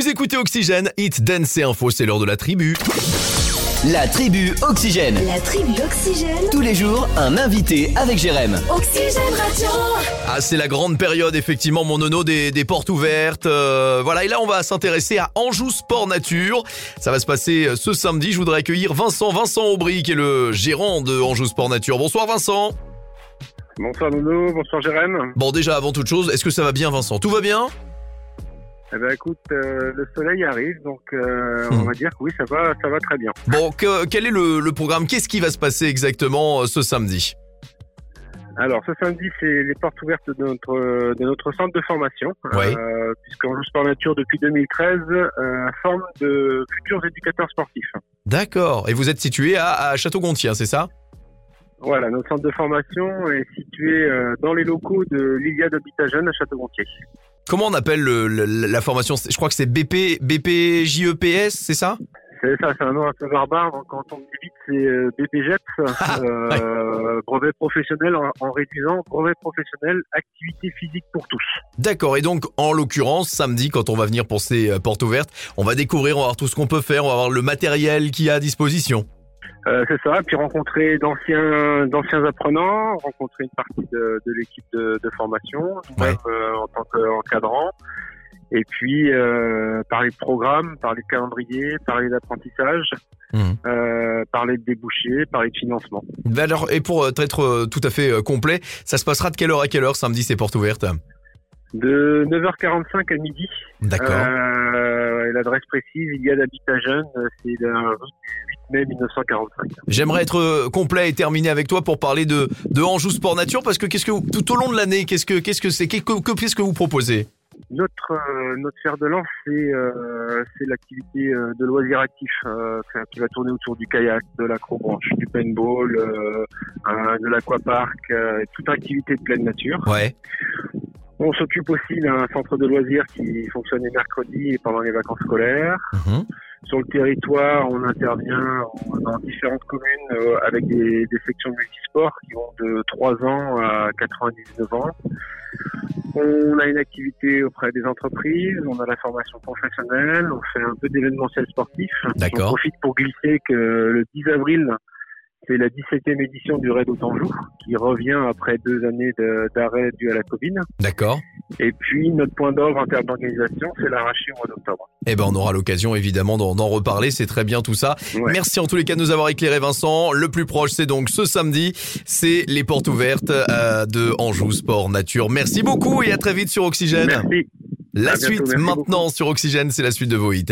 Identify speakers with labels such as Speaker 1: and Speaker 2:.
Speaker 1: Vous écoutez Oxygène, Hit, Dance et Info, c'est l'heure de la tribu.
Speaker 2: La tribu Oxygène.
Speaker 3: La tribu Oxygène.
Speaker 2: Tous les jours, un invité avec Jérém.
Speaker 3: Oxygène Radio.
Speaker 1: Ah, c'est la grande période, effectivement, mon nono, des, des portes ouvertes. euh, voilà, et là, on va s'intéresser à Anjou Sport Nature. Ça va se passer euh, ce samedi. Je voudrais accueillir Vincent, Vincent Aubry, qui est le gérant de Anjou Sport Nature. Bonsoir, Vincent.
Speaker 4: Bonsoir Nono, bonsoir Jérém.
Speaker 1: Bon, déjà, avant toute chose, est-ce que ça va bien, Vincent? Tout va bien?
Speaker 4: Eh ben écoute, euh, le soleil arrive, donc euh,
Speaker 1: Hmm.
Speaker 4: on va dire que oui, ça va, ça va très bien.
Speaker 1: Bon, que- quel est le, le programme? Qu'est-ce qui va se passer exactement euh, ce samedi?
Speaker 4: Alors ce samedi, c'est les portes ouvertes de notre de notre centre de formation,
Speaker 1: Oui.
Speaker 4: euh, puisqu'on joue Sport Nature depuis 2013, euh, forme de futurs éducateurs sportifs.
Speaker 1: D'accord. Et vous êtes situé à, à Château-Gontier, c'est ça?
Speaker 4: Voilà, notre centre de formation est situé euh, dans les locaux de l'Iliade Habitat Jeune à Château-Gontier.
Speaker 1: Comment on appelle le- le- la formation Je crois que c'est BP, BPJEPS, c'est ça?
Speaker 4: C'est ça, c'est un nom un peu barbare. Donc, quand on dit vite, c'est euh, BPGEPS, euh, brevet professionnel en, en réduisant brevet professionnel activité physique pour tous.
Speaker 1: D'accord. Et donc, en l'occurrence, samedi, quand on va venir pour ces euh, portes ouvertes, on va découvrir, on va voir tout ce qu'on peut faire, on va voir le matériel qu'il y a à disposition.
Speaker 4: Euh, c'est ça, puis rencontrer d'anciens d'anciens apprenants, rencontrer une partie de, de l'équipe de, de formation,
Speaker 1: Ouais.
Speaker 4: euh, en tant qu'encadrant, et puis euh, parler de programme, parler de calendrier, parler d'apprentissage,
Speaker 1: Mhm.
Speaker 4: euh, parler de débouchés, parler de financement.
Speaker 1: Ben Alors, et pour euh, être tout à fait complet, ça se passera de quelle heure à quelle heure samedi ces portes ouvertes?
Speaker 4: De 9h45 à midi,
Speaker 1: D'accord.
Speaker 4: Euh, l'adresse précise, il y a d'habitat jeune, c'est la rue du 8 mai 1945.
Speaker 1: J'aimerais être euh, complet et terminé avec toi pour parler de de Anjou Sport Nature parce que qu'est-ce que vous- tout au long de l'année, qu'est-ce que qu'est-ce que c'est qu'est- que que- qu'est-ce que vous proposez?
Speaker 4: Notre euh, notre fer de lance, c'est euh, c'est l'activité euh, de loisirs actifs qui- va tourner autour du kayak, de l'acrobranche, du paintball, de l'aquapark, toute activité de pleine nature.
Speaker 1: Ouais.
Speaker 4: On s'occupe aussi d'un centre de loisirs qui fonctionne les mercredis et pendant les vacances scolaires.
Speaker 1: Mhm.
Speaker 4: Sur le territoire, on intervient dans différentes communes euh, avec des, des sections multisports qui vont de 3 ans à 99 ans. On a une activité auprès des entreprises, on a la formation professionnelle, on fait un peu d'événementiel sportif.
Speaker 1: D'accord.
Speaker 4: On profite pour glisser que le 10 avril, c'est la 17e édition du Raid Autanjou qui revient après deux années d'arrêt dû à la Covid.
Speaker 1: D'accord.
Speaker 4: Et puis, notre point d'ordre en termes d'organisation, c'est l'arraché au mois d'octobre.
Speaker 1: Eh ben, on aura l'occasion évidemment d'en reparler. C'est très bien tout ça.
Speaker 4: Ouais.
Speaker 1: Merci en tous les cas de nous avoir éclairé, Vincent. Le plus proche, c'est donc ce samedi. C'est les portes ouvertes euh, de Anjou Sport Nature. Merci beaucoup et à très vite sur Oxygène.
Speaker 4: Merci.
Speaker 1: La
Speaker 4: À
Speaker 1: suite maintenant sur Oxygène, c'est la suite de vos hits.